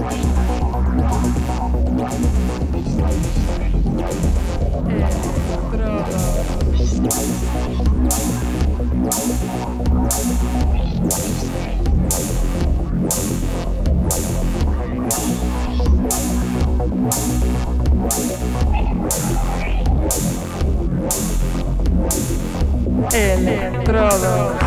Estrada. Electrodos.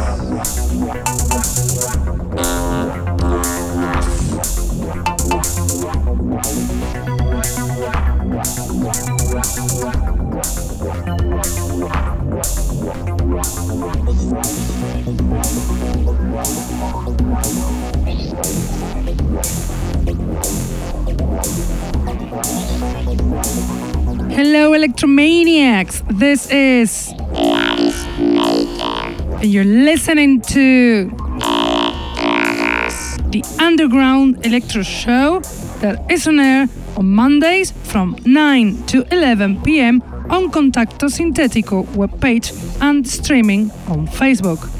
Electromaniacs. This is. And you're listening to. The Underground Electro Show that is on air on Mondays from 9 to 11 pm on Contacto Sintetico webpage and streaming on Facebook.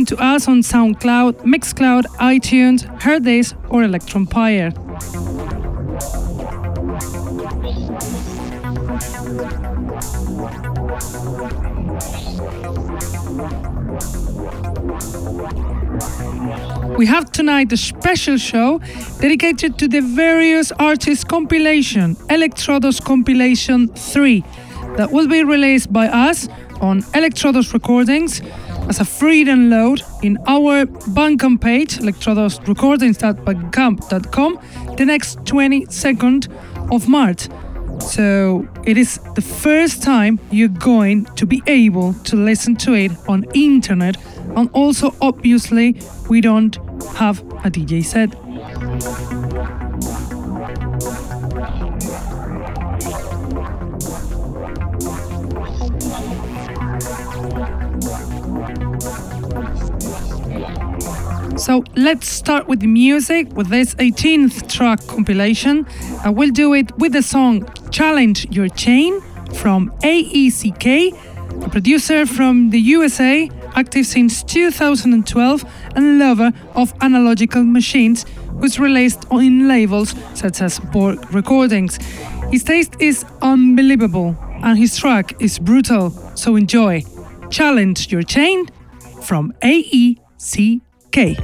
Listen to us on SoundCloud, Mixcloud, iTunes, Hearthis, or Electronpire. We have tonight a special show dedicated to the various artists compilation, Electrodos Compilation 3, that will be released by us on Electrodos Recordings as a free download in our Bandcamp page, electrodosrecordings.bandcamp.com, the next 22nd of March. So it is the first time you're going to be able to listen to it on internet and also obviously we don't have a DJ set. So let's start with the music with this 18th track compilation. Uh, I will do it with the song Challenge Your Chain from AECK, a producer from the USA, active since 2012 and lover of analogical machines, who's released in labels such as Borg Recordings. His taste is unbelievable and his track is brutal, so enjoy. Challenge Your Chain from AECK. Okay.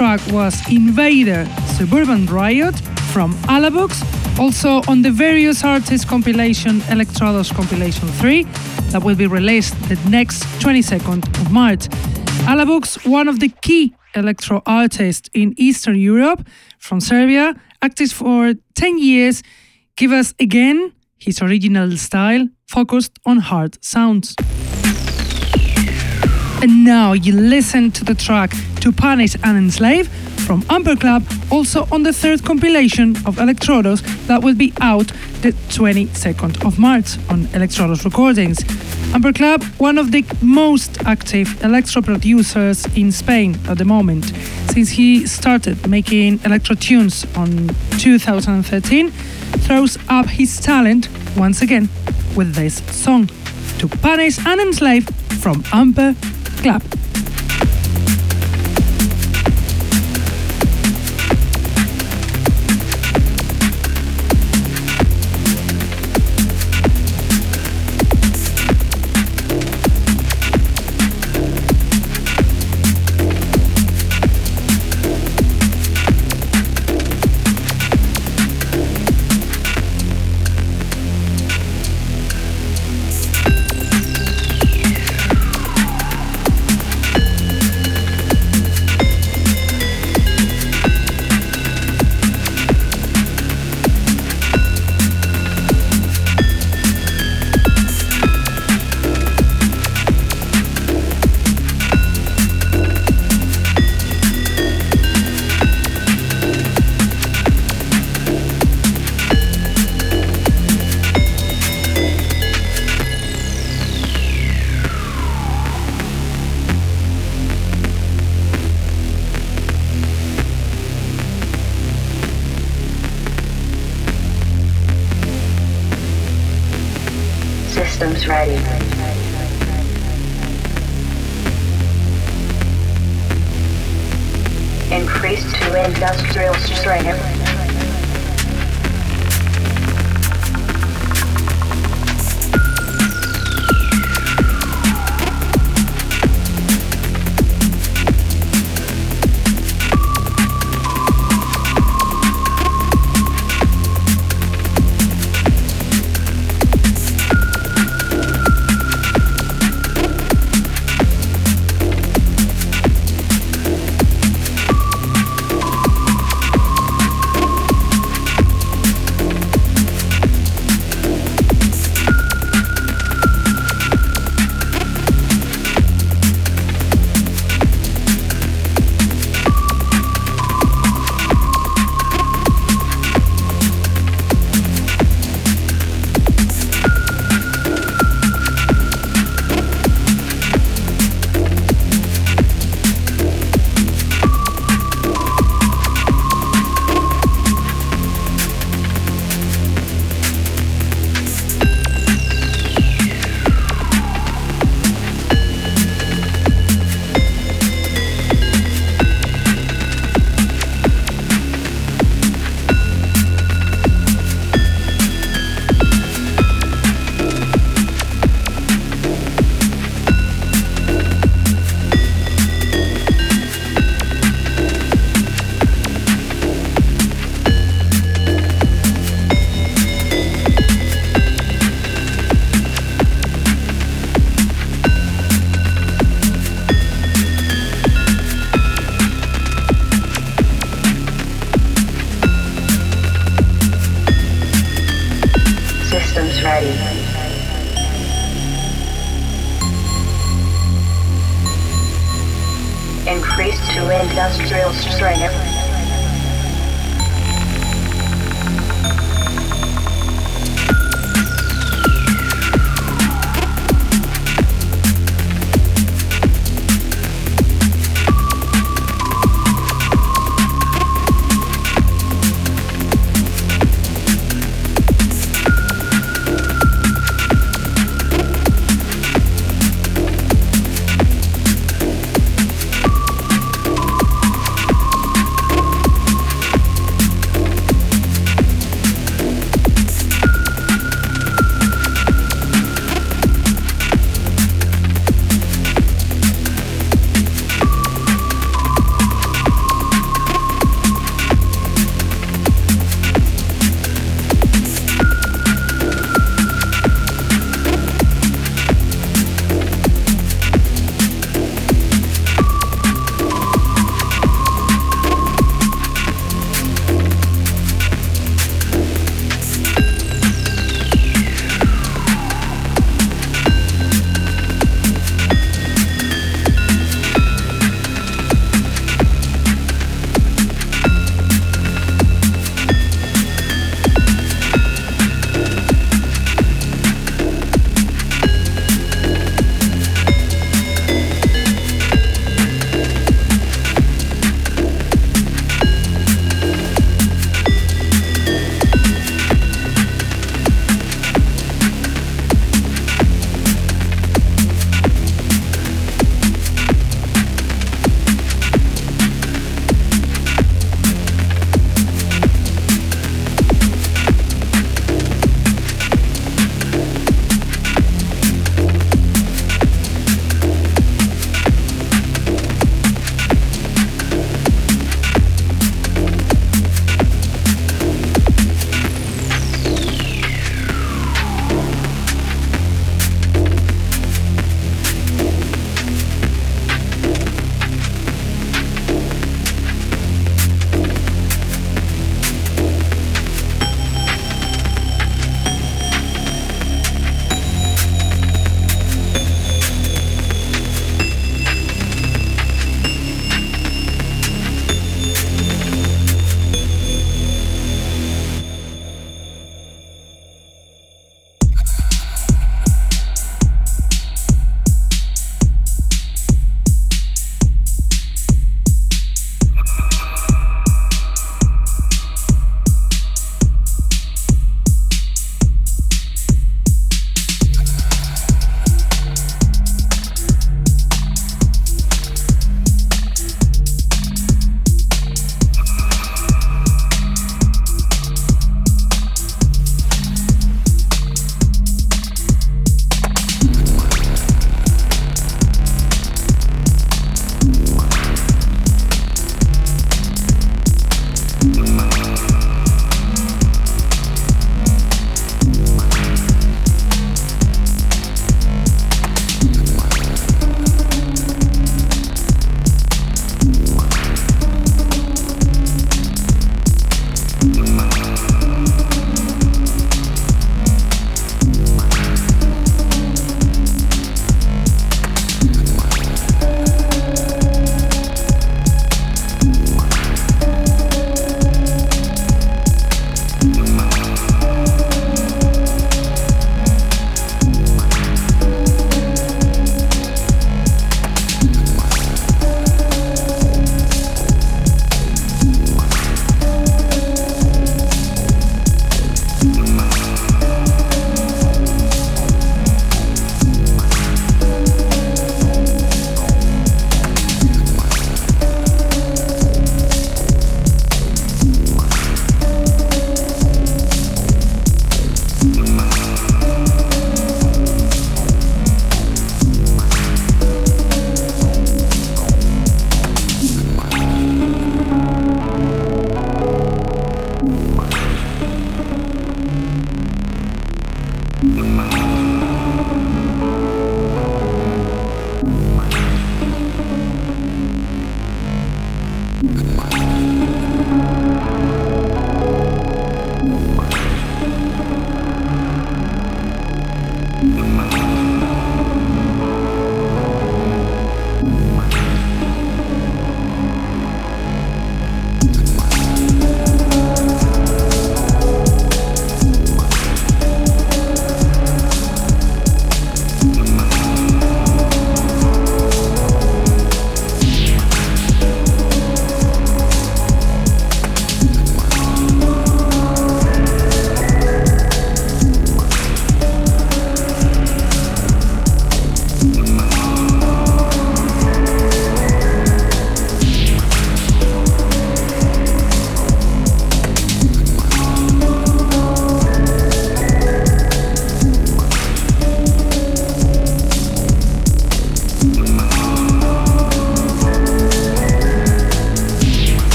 Track was Invader Suburban Riot from Alabux, also on the various artists compilation Electrodos compilation 3 that will be released the next 22nd of March. Alabux, one of the key electro artists in Eastern Europe from Serbia, active for 10 years, give us again his original style focused on hard sounds. And now you listen to the track To Punish and Enslave from Amper Club, also on the third compilation of Electrodos that will be out the 22nd of March on Electrodos Recordings. Amper Club, one of the most active electro producers in Spain at the moment, since he started making electro tunes on 2013, throws up his talent once again with this song, To Punish and Enslave from Amper Club.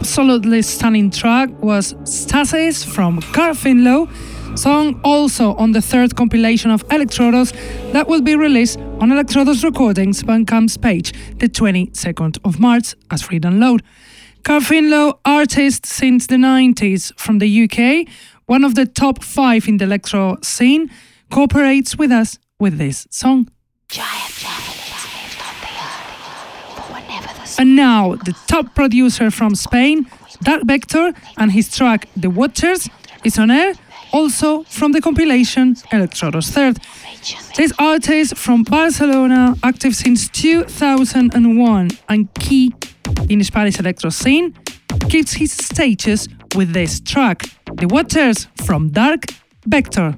Absolutely stunning track was Stasis from Carl Finlow, song also on the third compilation of Electrodos that will be released on Electrodos Recordings Bandcamp's page the 22nd of March as free download. Carl Finlow, artist since the 90s from the UK, one of the top five in the electro scene, cooperates with us with this song. And now, the top producer from Spain, Dark Vector, and his track The Watchers is on air, also from the compilation Electrodos Third. This artist from Barcelona, active since 2001 and key in Spanish electro scene, keeps his stages with this track, The Watchers from Dark Vector.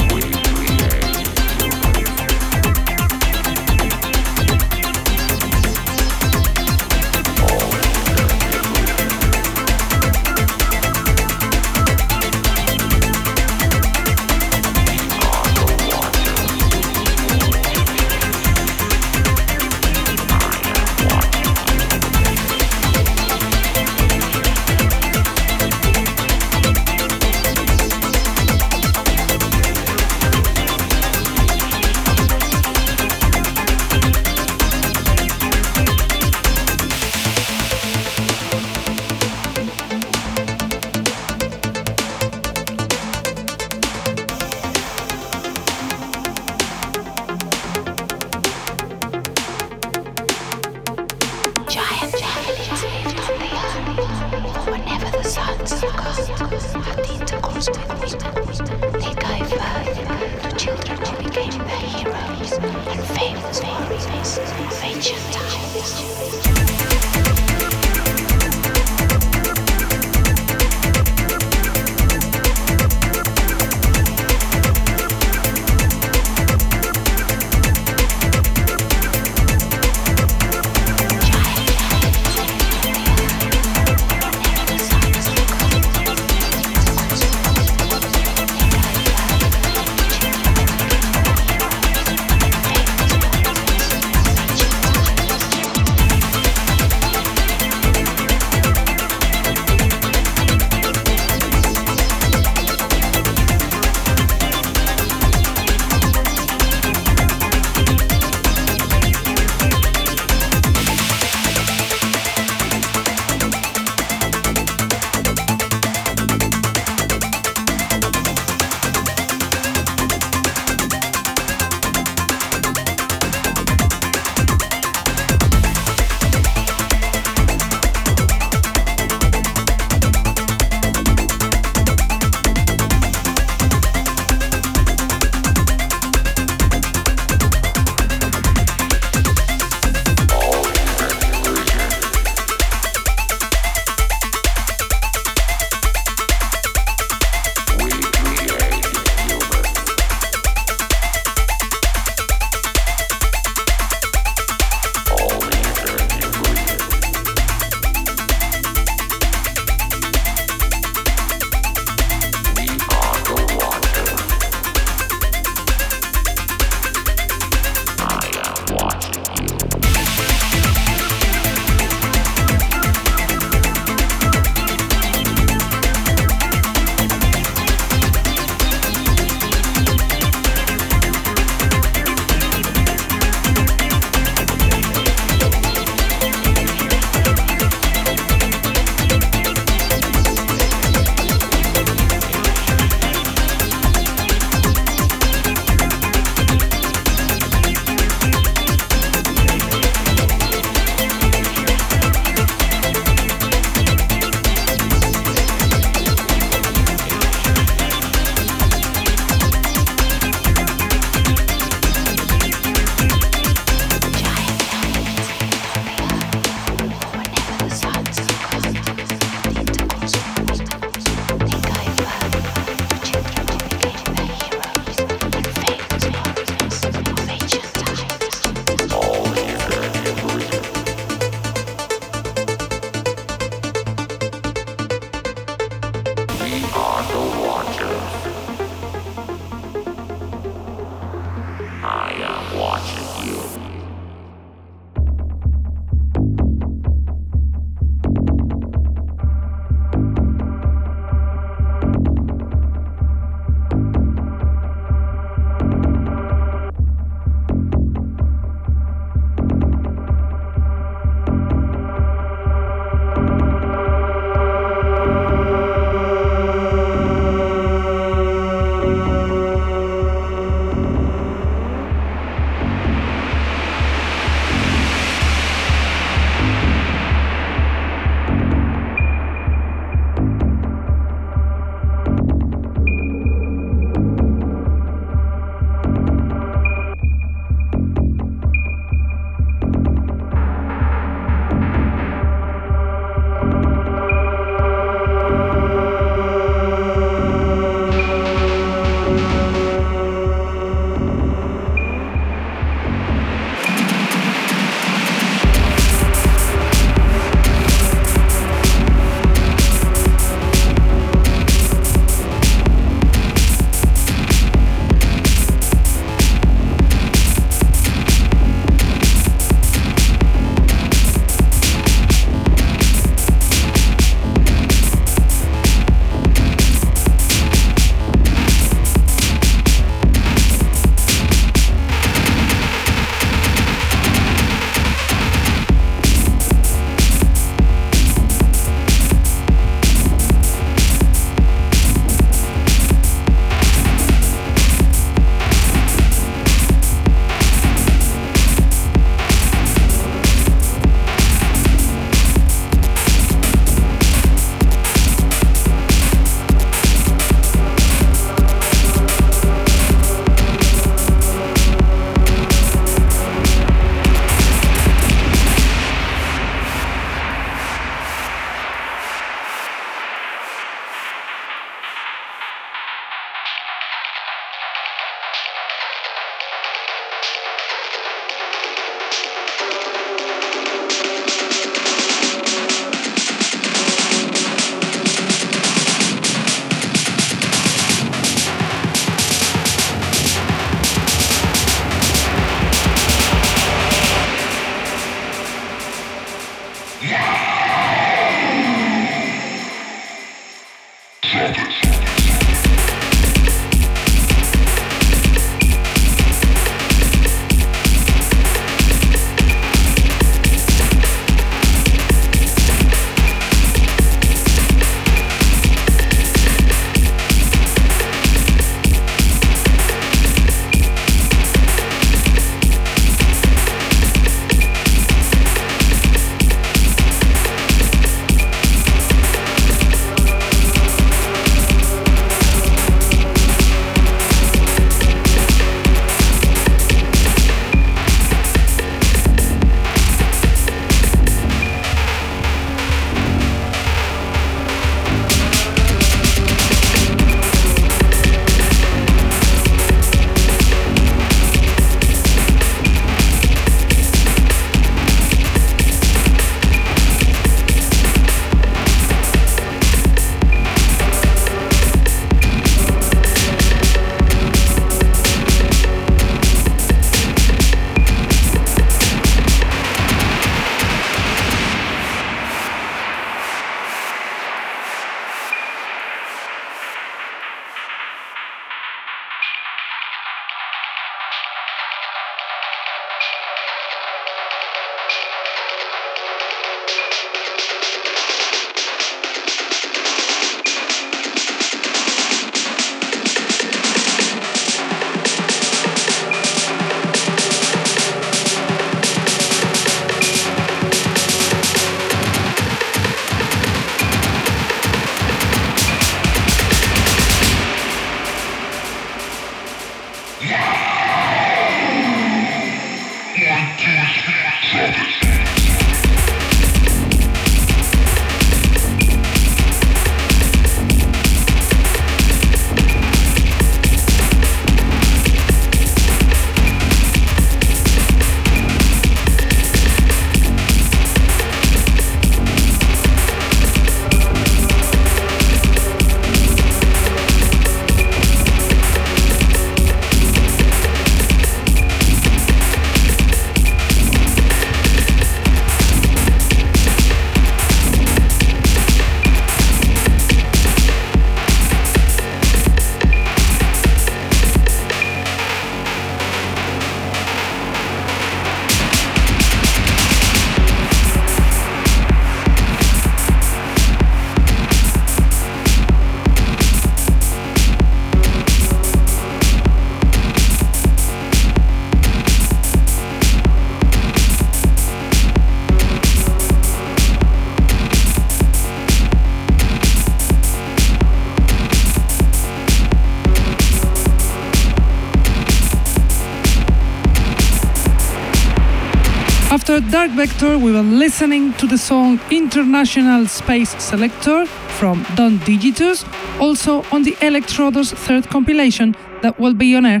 Dark Vector, we were listening to the song International Space Selector from Don Digitus, also on the Electrodos third compilation that will be on air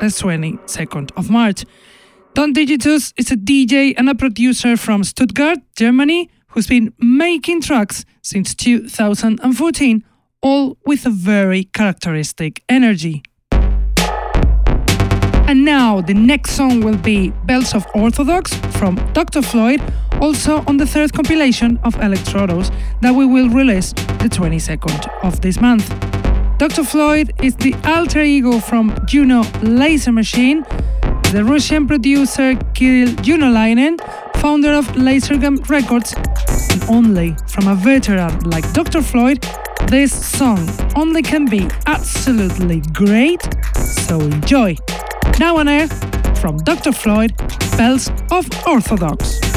the 22nd of March. Don Digitus is a DJ and a producer from Stuttgart, Germany, who's been making tracks since 2014, all with a very characteristic energy. And now the next song will be Bells of Orthodox from Dr. Floyd, also on the third compilation of Electrodos that we will release the 22nd of this month. Dr. Floyd is the alter ego from Juno Laser Machine, the Russian producer Kirill Junolainen, founder of Lasergum Records, and only from a veteran like Dr. Floyd, this song only can be absolutely great, so enjoy. Now on air, from Dr. Floyd, Bells of Orthodox.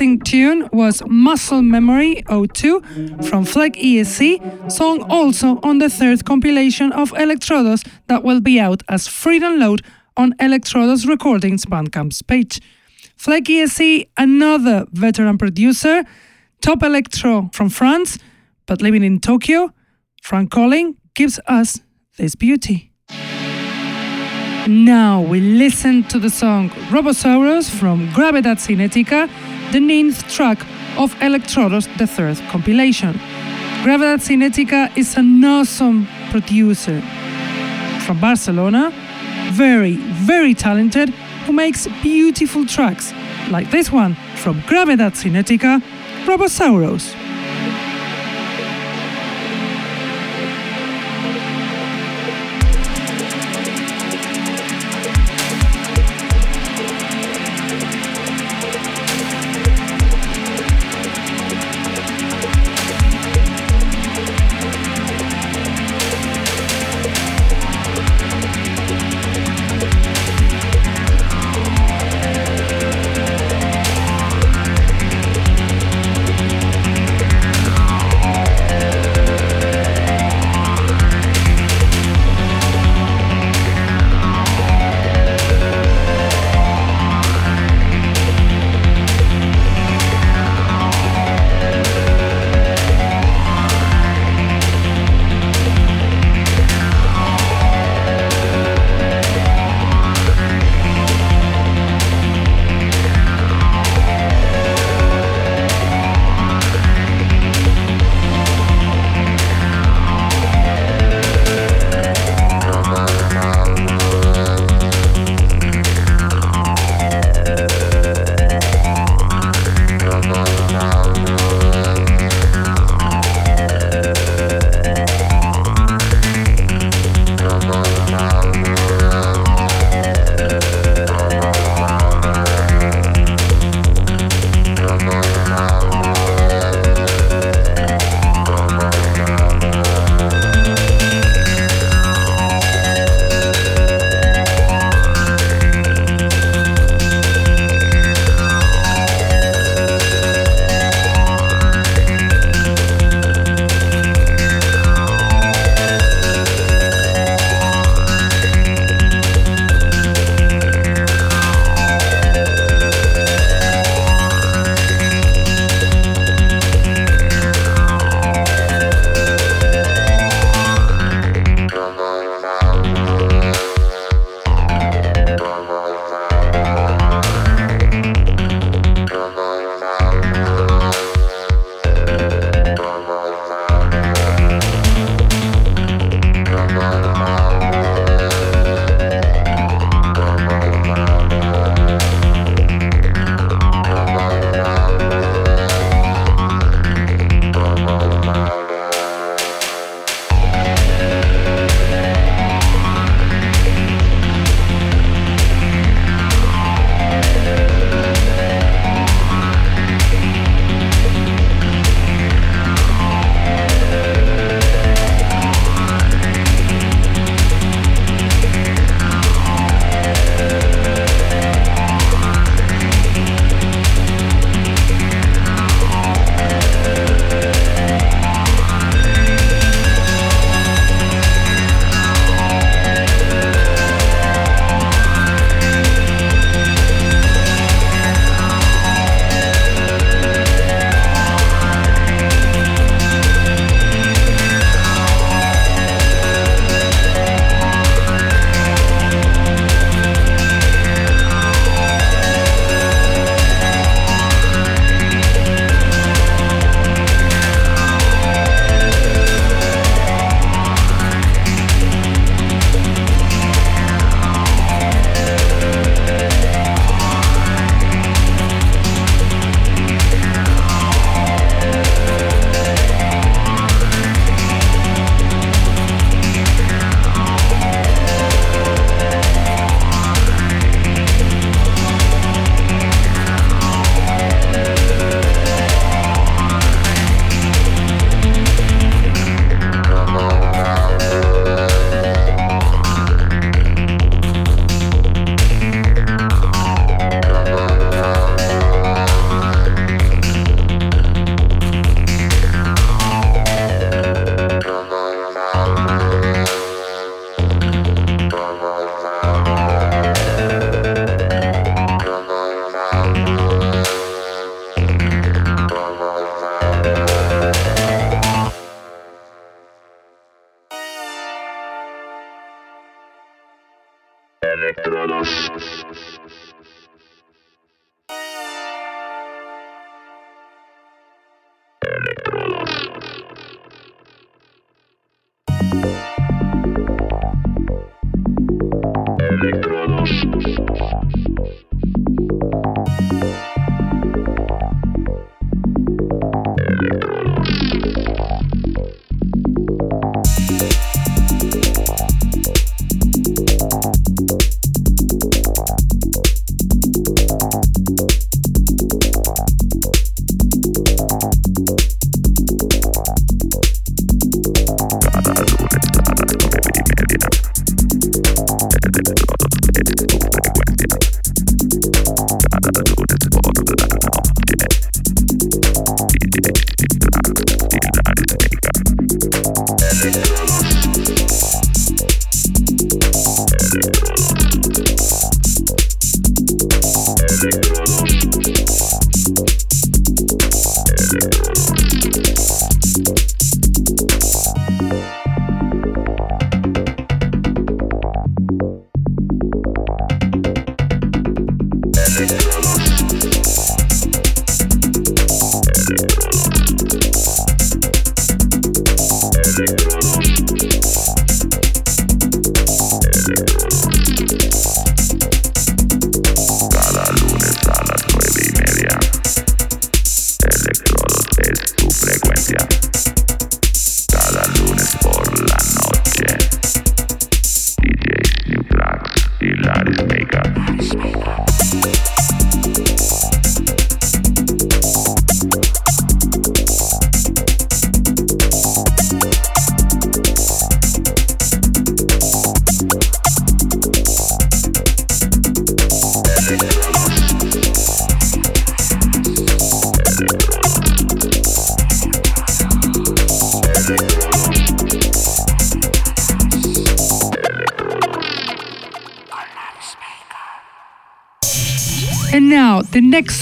Amazing tune was Muscle Memory 02 from Flag ESC, song also on the third compilation of Electrodos that will be out as free download on Electrodos Recordings Bandcamp's page. Flag ESC, another veteran producer, top electro from France, but living in Tokyo, Frank Colling gives us this beauty. Now we listen to the song Robosaurus from Gravedad Cinetica, the ninth track of Electrodos, the third compilation. Gravedad Cinetica is an awesome producer from Barcelona, very, very talented, who makes beautiful tracks like this one from Gravedad Cinetica, Robosaurus.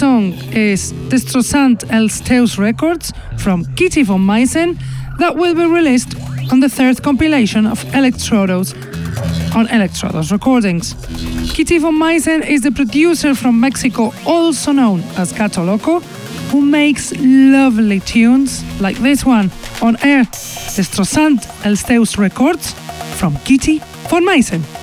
Song is Destrozant Els Teus Records from Kitty von Meissen that will be released on the third compilation of Electrodos on Electrodos Recordings. Kitty von Meissen is the producer from Mexico, also known as Gato Loco, who makes lovely tunes like this one on air, Destrozant Els Teus Records from Kitty von Meissen.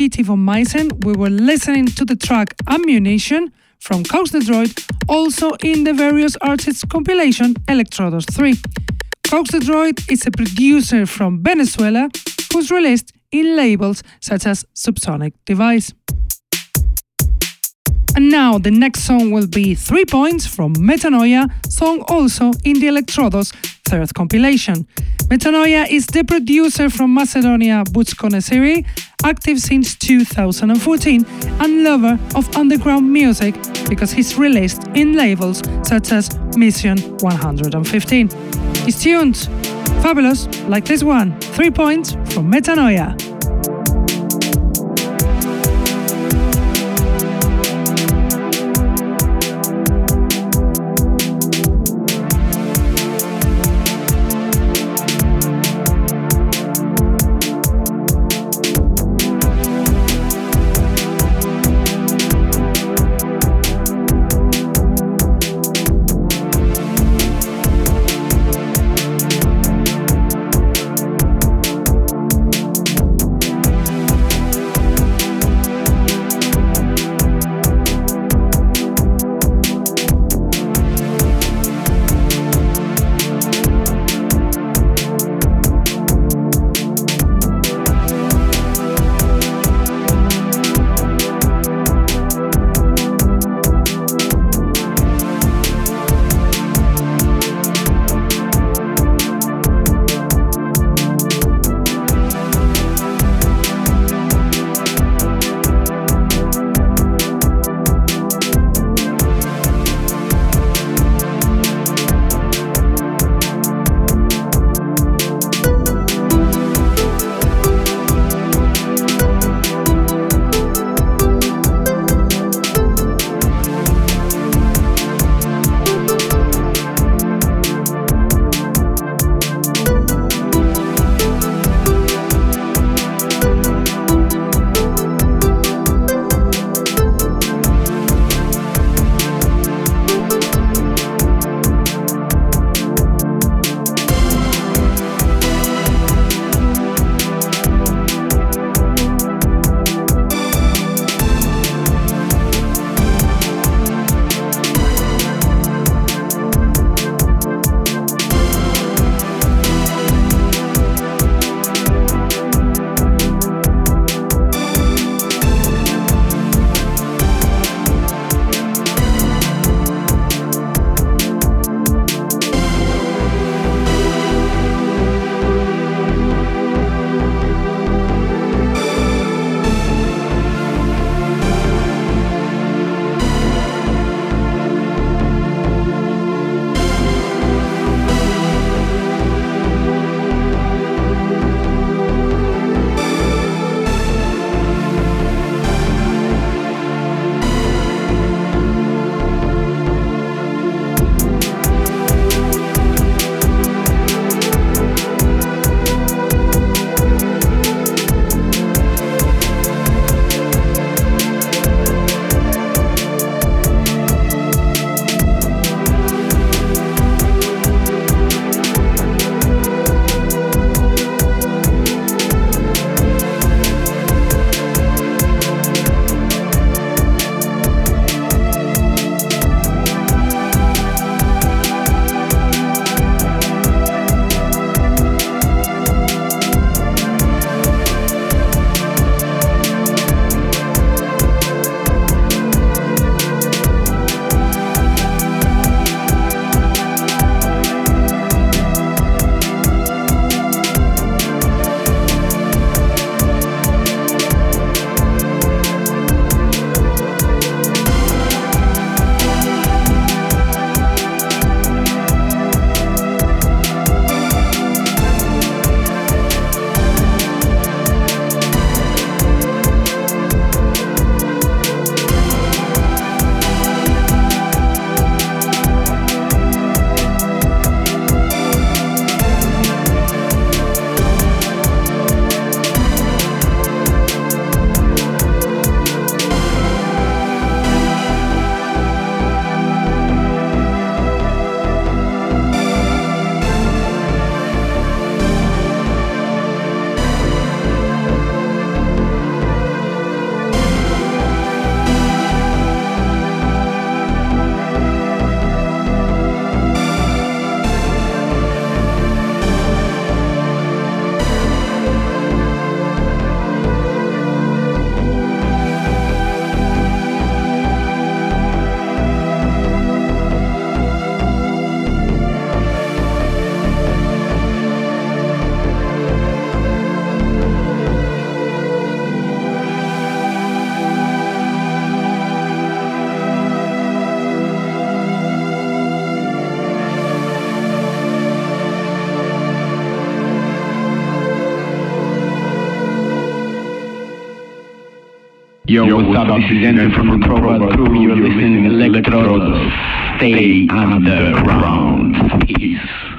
Gitti von we were listening to the track Ammunition from Cox Droid, also in the various artists compilation Electrodos 3. Cox Droid is a producer from Venezuela who's released in labels such as Subsonic Device. And now the next song will be 3 points from Metanoia, song also in the Electrodos third compilation. Metanoia is the producer from Macedonia Butskonasiri, active since 2014 and lover of underground music because he's released in labels such as Mission 115. His tunes, fabulous, like this one, 3 points from Metanoia. Yo, what's up? This is Enter from the Probot Crew. You're listening to Electrodos. Stay underground. Peace.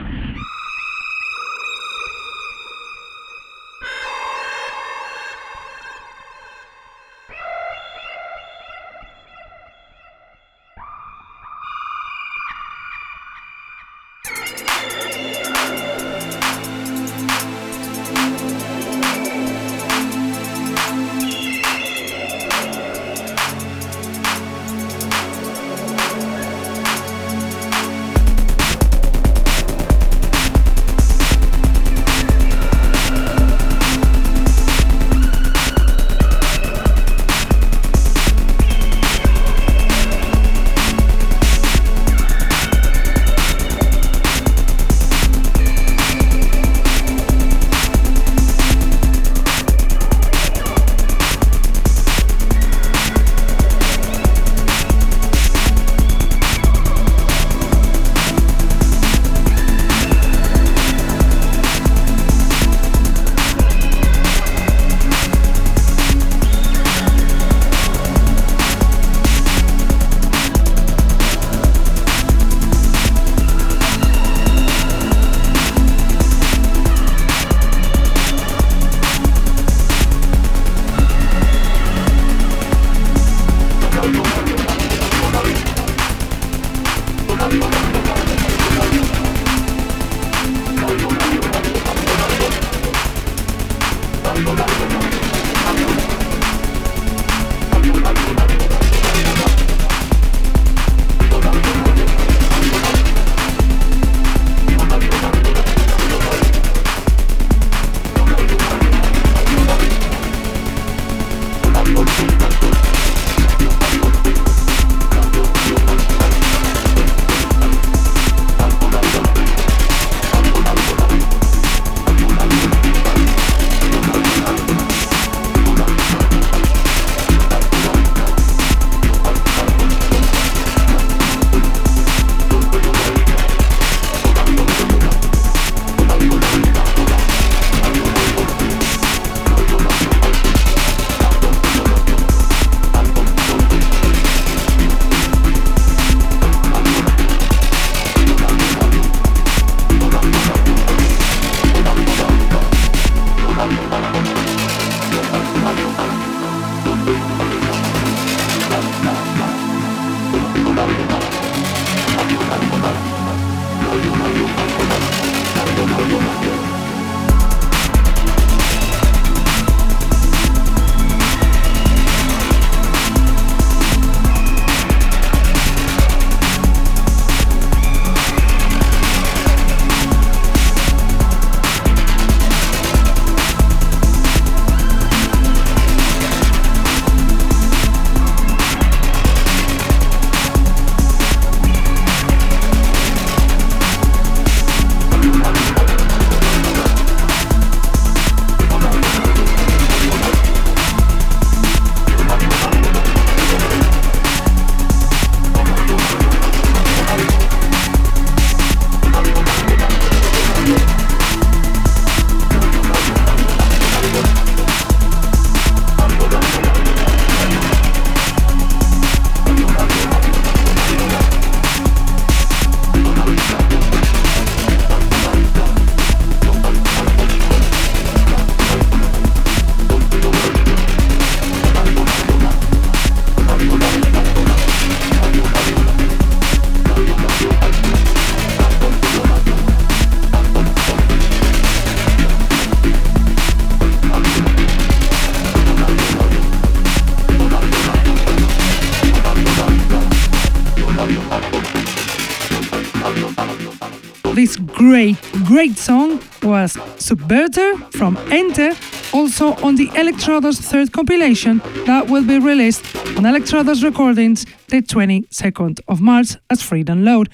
Great song was Subverter from Enter, also on the Electrodos third compilation that will be released on Electrodos Recordings the 22nd of March as free download.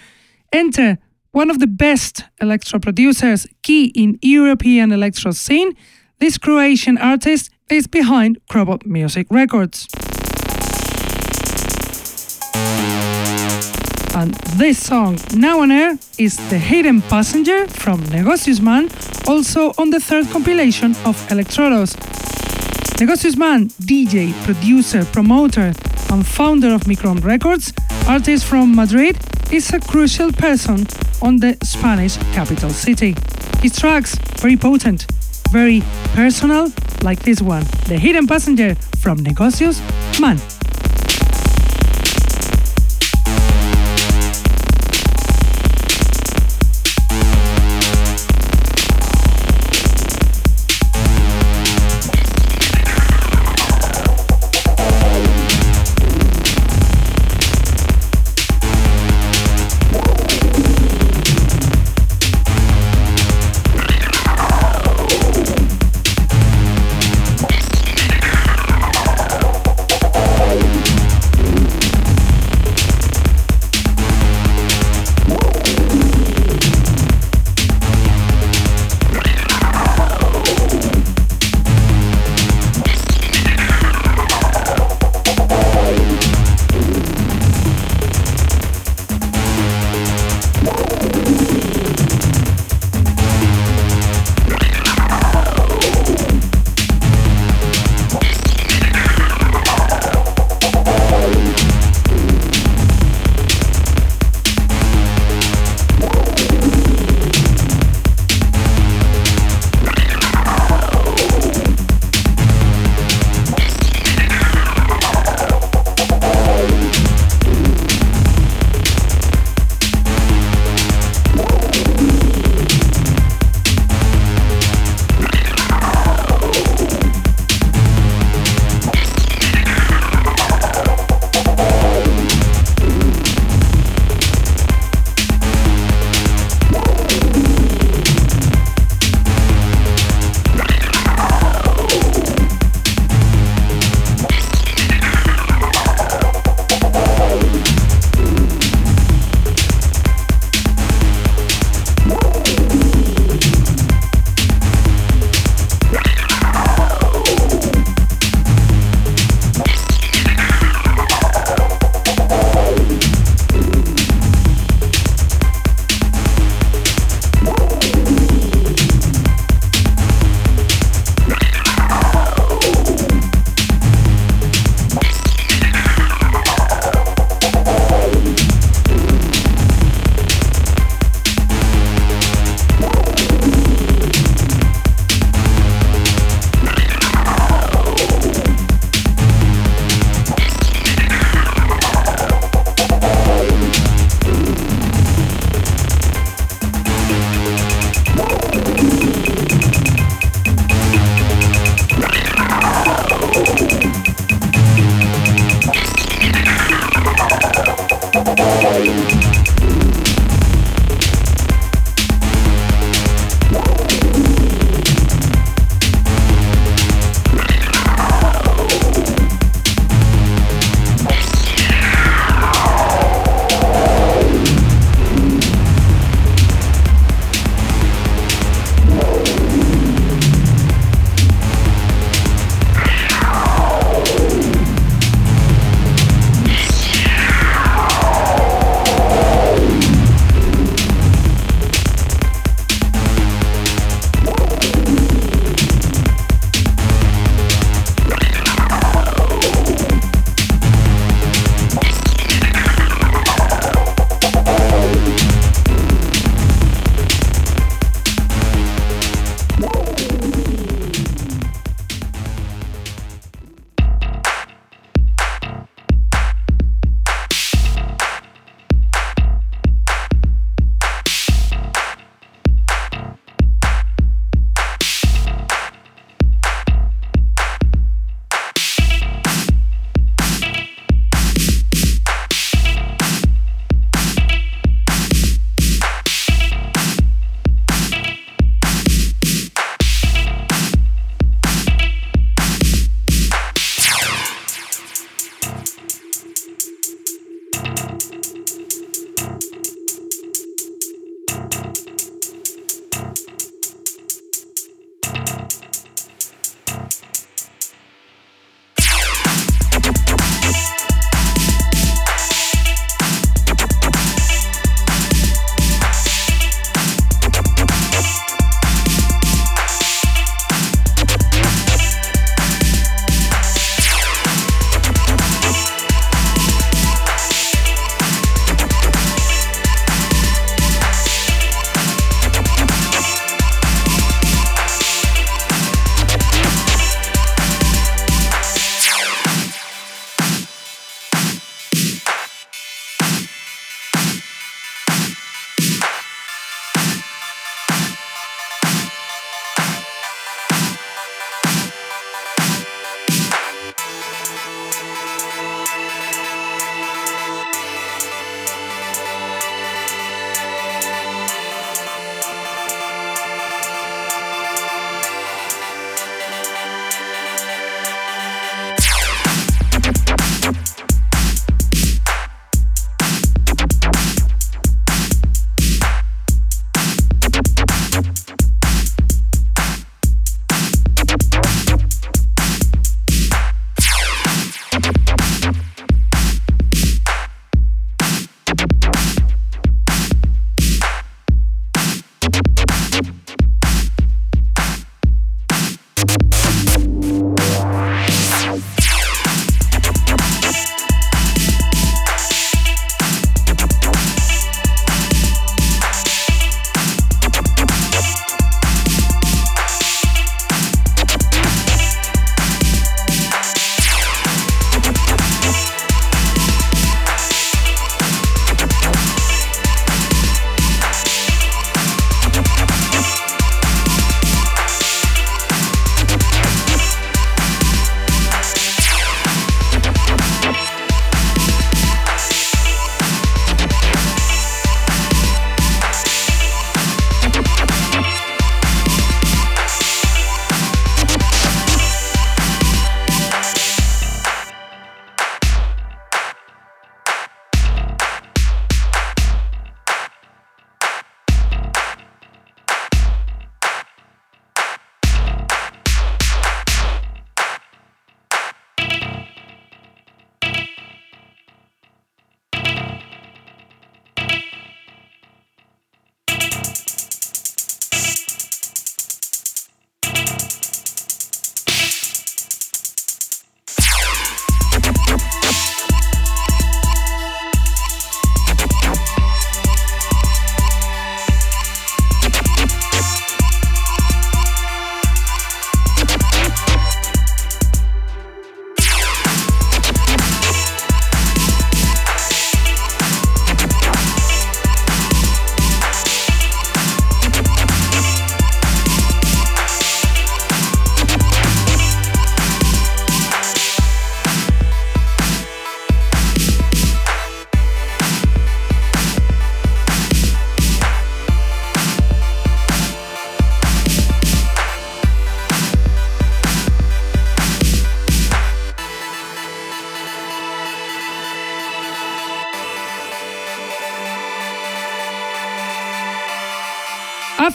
Enter, one of the best electro producers, key in European electro scene, this Croatian artist is behind Crobot Music Records. And this song, now on air, is The Hidden Passenger from Negocius Man, also on the third compilation of Electrodos. Negocius Man, DJ, producer, promoter, and founder of Micron Records, artist from Madrid, is a crucial person on the Spanish capital city. His tracks very potent, very personal, like this one, The Hidden Passenger from Negocius Man.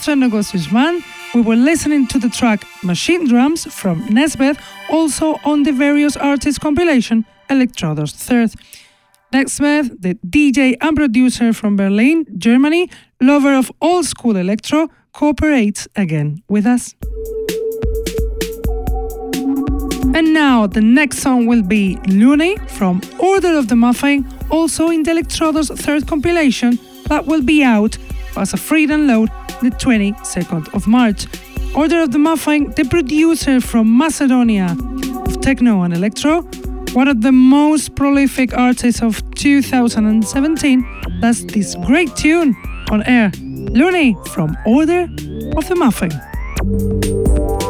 After Negocius we were listening to the track Machine Drums from Nesbeth, also on the various artists compilation Electrodos Third. Nesbeth, the DJ and producer from Berlin, Germany, lover of old school electro, cooperates again with us. And now the next song will be Looney from Order of the Muffin, also in the Electrodos third compilation that will be out as a free download the 22nd of March. Order of the Muffin, the producer from Macedonia of techno and electro, one of the most prolific artists of 2017, does this great tune on air. Looney from Order of the Muffin.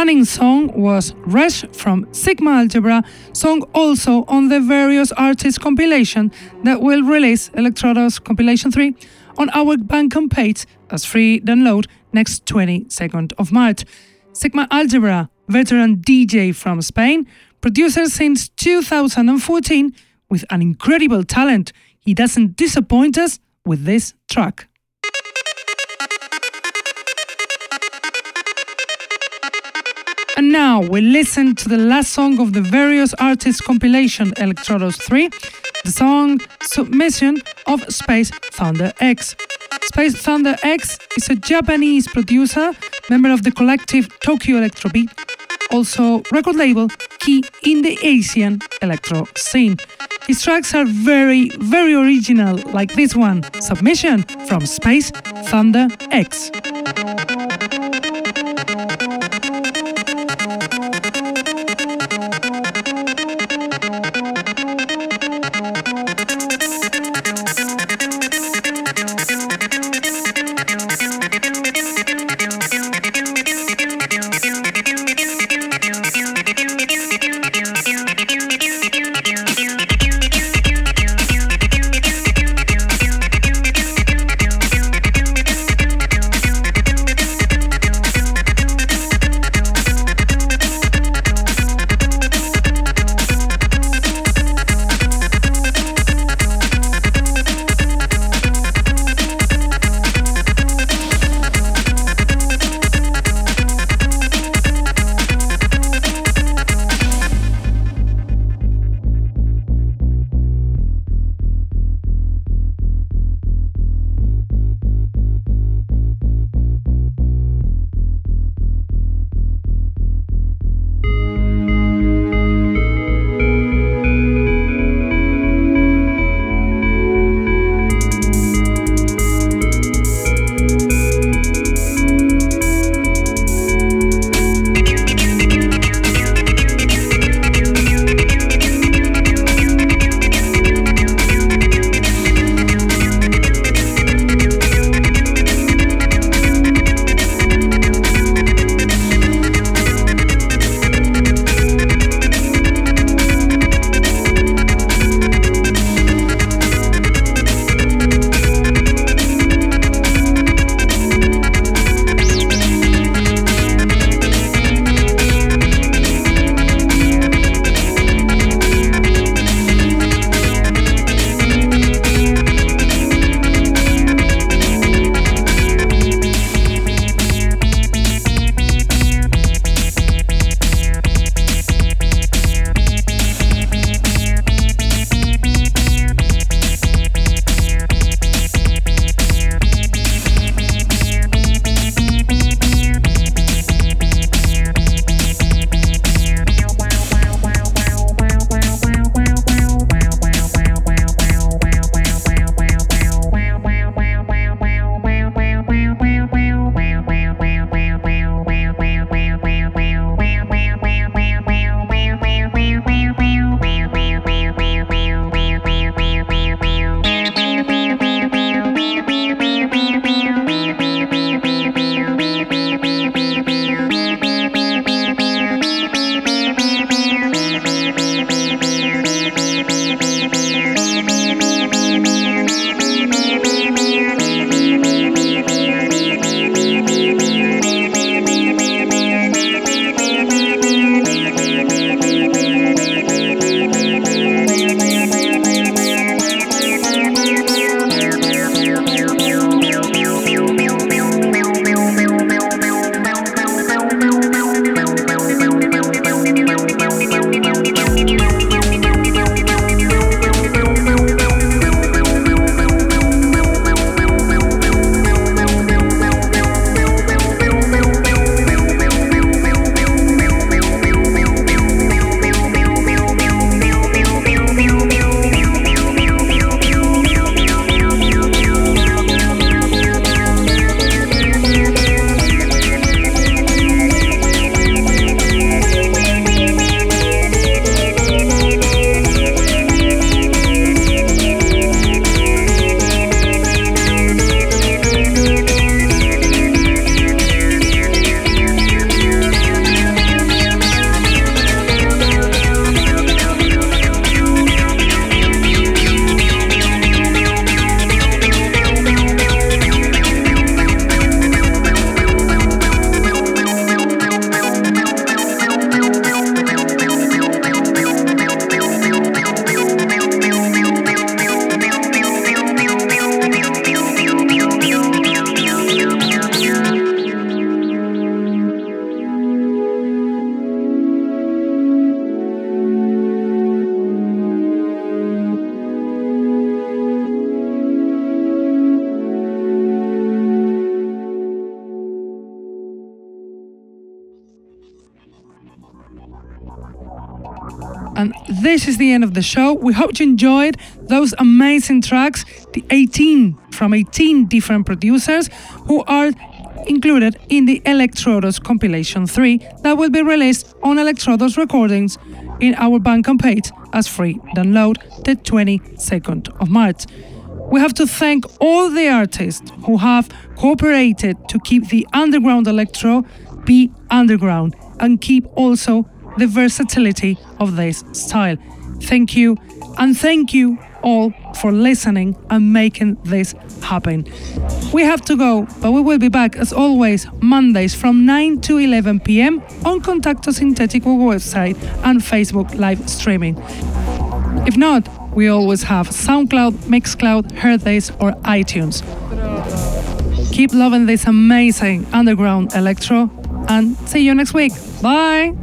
Stunning song was Resh from Sigma Algebra, song also on the various artists compilation that will release Electrodos compilation 3 on our Bandcamp page as free download next 22nd of March. Sigma Algebra, veteran DJ from Spain, producer since 2014 with an incredible talent. He doesn't disappoint us with this track. And now we listen to the last song of the various artists compilation Electrodos 3, the song Submission of Space Thunder X. Space Thunder X is a Japanese producer, member of the collective Tokyo Electrobeat, also record label key in the Asian electro scene. His tracks are very, very original, like this one Submission from Space Thunder X. the end of the show. We hope you enjoyed those amazing tracks, the 18 from 18 different producers who are included in the Electrodos compilation 3 that will be released on Electrodos recordings in our Bandcamp page as free download the 22nd of March. We have to thank all the artists who have cooperated to keep the underground electro be underground and keep also the versatility of this style. Thank you, and thank you all for listening and making this happen. We have to go, but we will be back as always Mondays from 9 to 11 pm on Contacto Sintetico website and Facebook live streaming. If not, we always have SoundCloud, Mixcloud, Hearthis, or iTunes. Keep loving this amazing underground electro and see you next week. Bye!